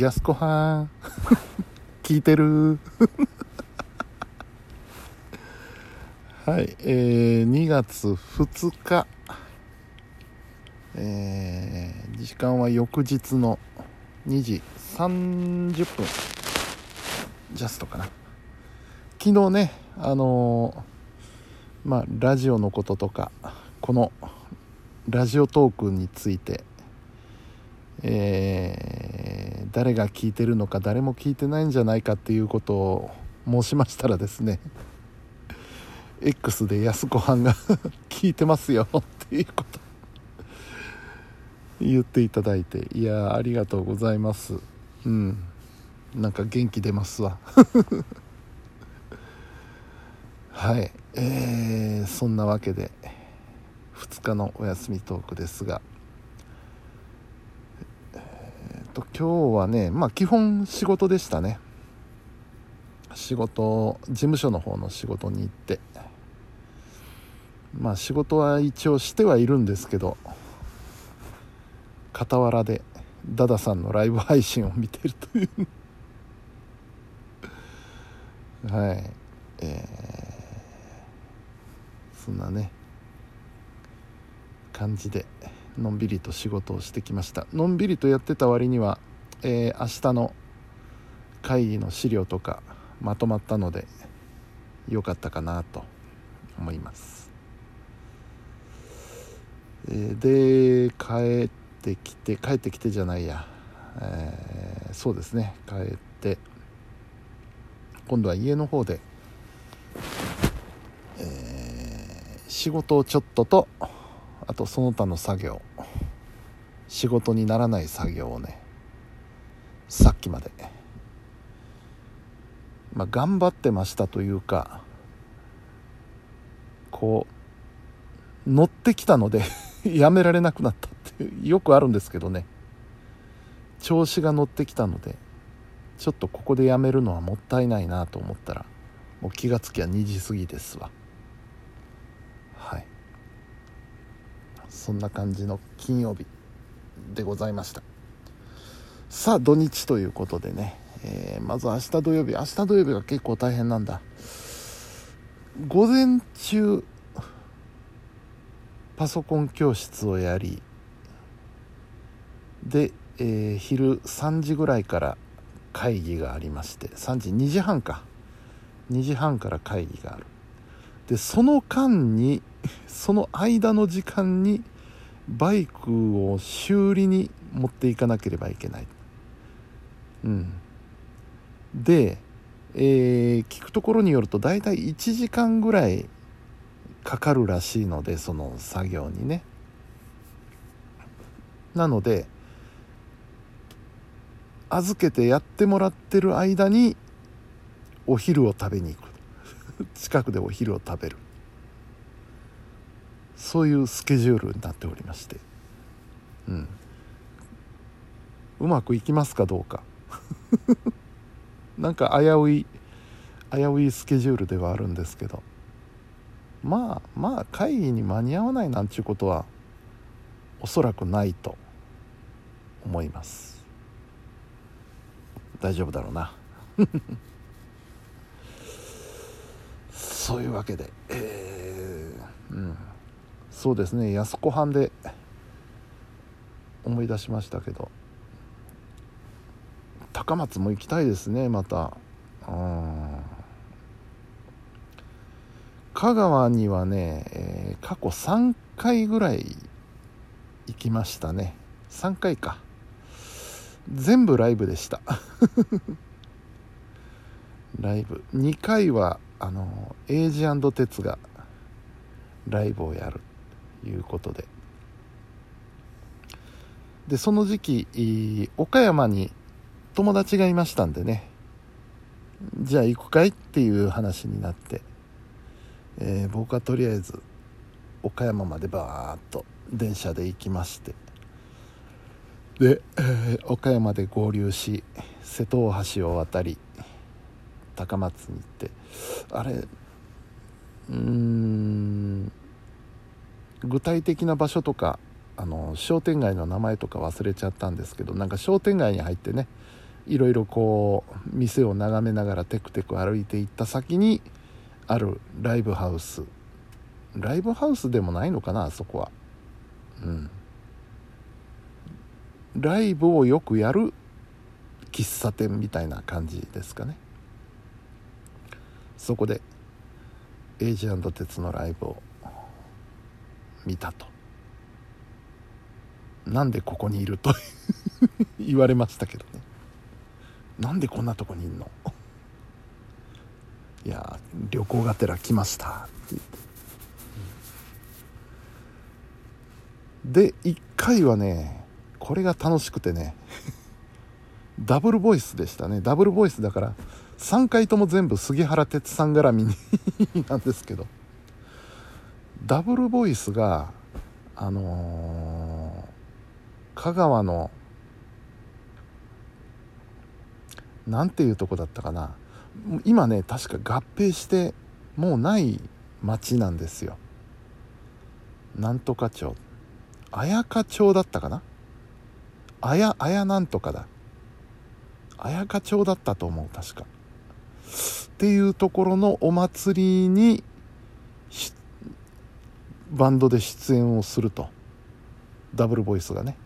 やすこはん。聞いてる。はいえー、2月2日。えー、時間は翌日の2時30分。ジャストかな。昨日ねあのー、まあラジオのこととかこのラジオトークについてえー、誰が聞いてるのか誰も聞いてないんじゃないかっていうことを申しましたらですね X で安子はんが 聞いてますよっていうこと言っていただいていやありがとうございます。うん。なんか元気出ますわ。はい。えー、そんなわけで2日のお休みトークですがと今日はねまあ基本仕事でしたね。仕事事務所の方の仕事に行って。まあ仕事は一応してはいるんですけど傍らでダダさんのライブ配信を見てるという。はい。えー、そんなね感じでのんびりと仕事をしてきました。のんびりとやってた割には、えー、明日の会議の資料とかまとまったので良かったかなと思います、えー、で帰ってきて帰ってきてじゃないや、えー、そうですね。帰って今度は家の方で、えー、仕事をちょっととあとその他の作業。仕事にならない作業をねさっきまで。まあ頑張ってましたというかこう乗ってきたので やめられなくなったってよくあるんですけどね。調子が乗ってきたのでちょっとここでやめるのはもったいないなと思ったらもう気がつきゃ2時過ぎですわ。はい。そんな感じの金曜日でございました。さあ土日ということでね、えー、まず明日土曜日。明日土曜日が結構大変なんだ。午前中パソコン教室をやりで、えー、昼3時ぐらいから会議がありまして3時2時半か。2時半から会議がある。でその間にその間の時間にバイクを修理に持っていかなければいけない。うん、で、えー、聞くところによると大体1時間ぐらいかかるらしいのでその作業にね。なので預けてやってもらってる間にお昼を食べに行く。近くでお昼を食べる。そういうスケジュールになっておりまして。うん。うまくいきますかどうか。なんか危うい危ういスケジュールではあるんですけど。まあまあ会議に間に合わないなんていうことはおそらくないと思います。大丈夫だろうな。そういうわけでえー、うん。そうですね安子藩で思い出しましたけど。高松も行きたいですねまた。香川にはね、えー、過去3回ぐらい行きましたね。3回か。全部ライブでした。ライブ。2回はあのエイジ鉄がライブをやるということで。でその時期岡山に友達がいましたんでね。じゃあ行くかいっていう話になって、えー、僕はとりあえず岡山までバーッと電車で行きまして。で、えー、岡山で合流し瀬戸大橋を渡り高松に行って。あれうん具体的な場所とかあの商店街の名前とか忘れちゃったんですけどなんか商店街に入ってねいろいろこう店を眺めながらテクテク歩いていった先にあるライブハウス。ライブハウスでもないのかなあそこは。うん。ライブをよくやる喫茶店みたいな感じですかね。そこでエイジ鉄のライブを見たと。なんでここにいると 言われましたけどね。なんでこんなとこにいんの？いや旅行がてら来ました。って言ってで1回はねこれが楽しくてねダブルボイスでしたね。ダブルボイスだから3回とも全部杉原哲さん絡みに なんですけど。ダブルボイスがあのー、香川のなんていうとこだったかな。今ね確か合併してもうない町なんですよ。なんとか町。綾香町だったかな。あやあやなんとかだ。綾香町だったと思う確か。っていうところのお祭りにバンドで出演をすると。ダブルボイスがね。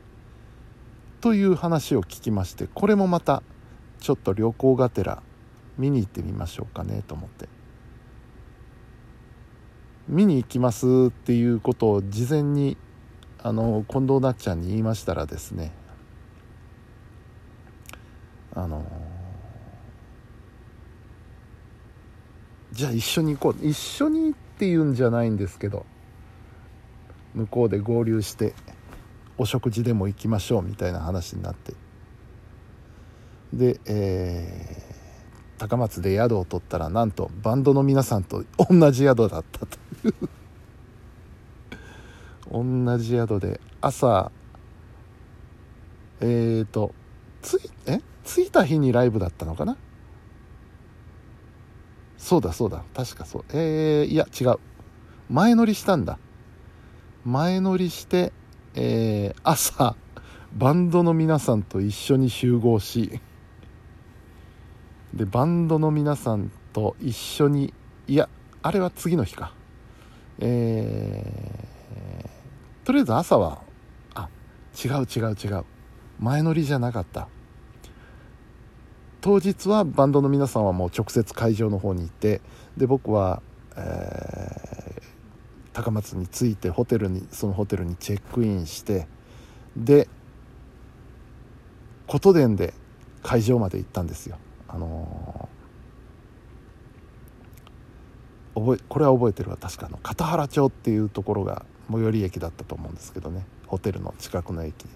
という話を聞きましてこれもまたちょっと旅行がてら見に行ってみましょうかねと思って。見に行きますっていうことを事前にあの近藤なっちゃんに言いましたらですね。あのじゃあ一緒に行こう。一緒にっていうんじゃないんですけど向こうで合流してお食事でも行きましょうみたいな話になって。で、えー、高松で宿を取ったらなんとバンドの皆さんと同じ宿だったという。同じ宿で朝えっ、ー、とついえ？着いた日にライブだったのかな？そうだそうだ確かそう。えー、いや違う。前乗りしたんだ。前乗りして、えー、朝バンドの皆さんと一緒に集合しでバンドの皆さんと一緒にいやあれは次の日か。えー、とりあえず朝はあ違う違う違う。前乗りじゃなかった。当日はバンドの皆さんはもう直接会場の方に行ってで僕は、えー、高松に着いてホテルにそのホテルにチェックインしてで琴電で会場まで行ったんですよ。あのー、覚えこれは覚えてるわ。確かの片原町っていうところが最寄り駅だったと思うんですけどね。ホテルの近くの駅。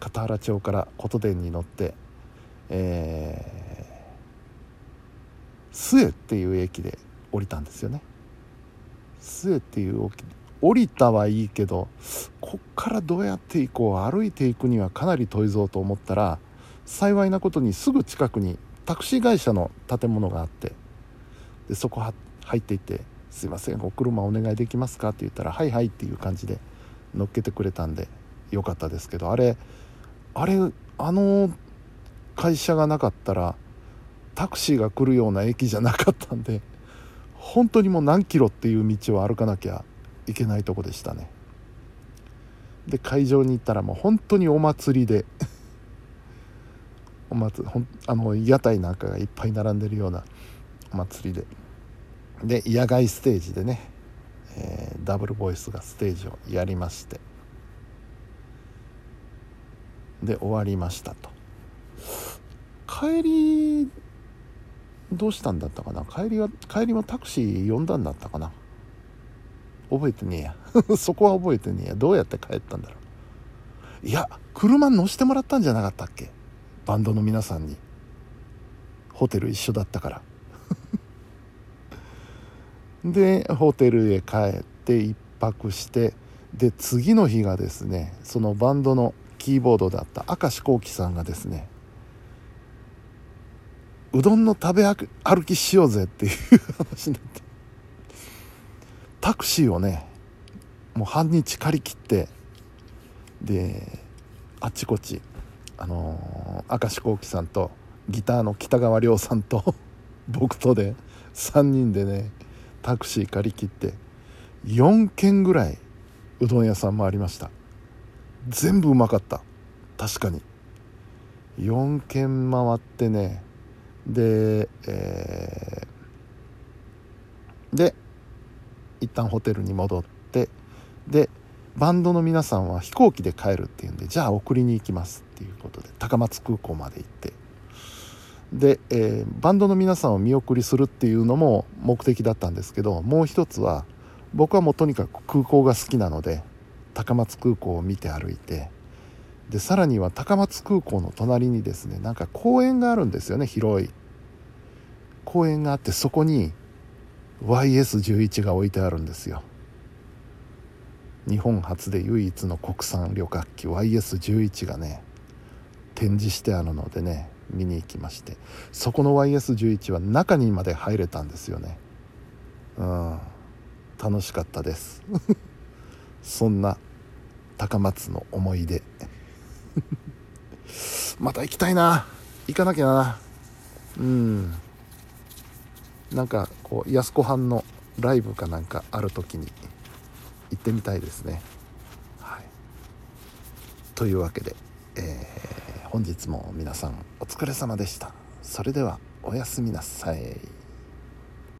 片原町から琴電に乗ってえー、末っていう駅で降りたんですよね。末っていう降りたはいいけどこっからどうやって行こう歩いていくにはかなり遠いぞと思ったら幸いなことにすぐ近くにタクシー会社の建物があってでそこは入っていって「すいませんお車お願いできますか?」って言ったら「はいはい」っていう感じで乗っけてくれたんでよかったですけどあれあれあの会社がなかったらタクシーが来るような駅じゃなかったんで本当にもう何キロっていう道を歩かなきゃいけないとこでしたねで会場に行ったらもう本当にお祭りでお祭ほんあの屋台なんかがいっぱい並んでるようなお祭りで。で野外ステージでね、えー、ダブルボイスがステージをやりまして。で終わりましたと。帰りどうしたんだったかな？帰りは帰りもタクシー呼んだんだったかな？覚えてねえや。そこは覚えてねえや。どうやって帰ったんだろう。いや車乗してもらったんじゃなかったっけ？バンドの皆さんにホテル一緒だったから。でホテルへ帰って1泊してで次の日がですねそのバンドのキーボードだった明石幸喜さんがですねうどんの食べ歩きしようぜっていう話になってタクシーをねもう半日借り切ってであっちこっちあのー、明石幸喜さんとギターの北川亮さんと 僕とで3人でねタクシー借り切って4軒ぐらいうどん屋さんもありました。全部うまかった。確かに。4軒回ってねで、えー、で一旦ホテルに戻ってでバンドの皆さんは飛行機で帰るっていうんでじゃあ送りに行きますっていうことで高松空港まで行って。で、えー、バンドの皆さんを見送りするっていうのも目的だったんですけどもう一つは僕はもうとにかく空港が好きなので高松空港を見て歩いてでさらには高松空港の隣にですねなんか公園があるんですよね広い。公園があってそこに YS11 が置いてあるんですよ。日本初で唯一の国産旅客機 YS11 がね展示してあるのでね見に行きまして。そこの YS11 は中にまで入れたんですよね。うん。楽しかったです。そんな高松の思い出。また行きたいな。行かなきゃな。うん。なんかこう安子藩のライブかなんかある時に行ってみたいですね。はい。というわけで、えー、本日も皆さんお疲れ様でした。それではおやすみなさい。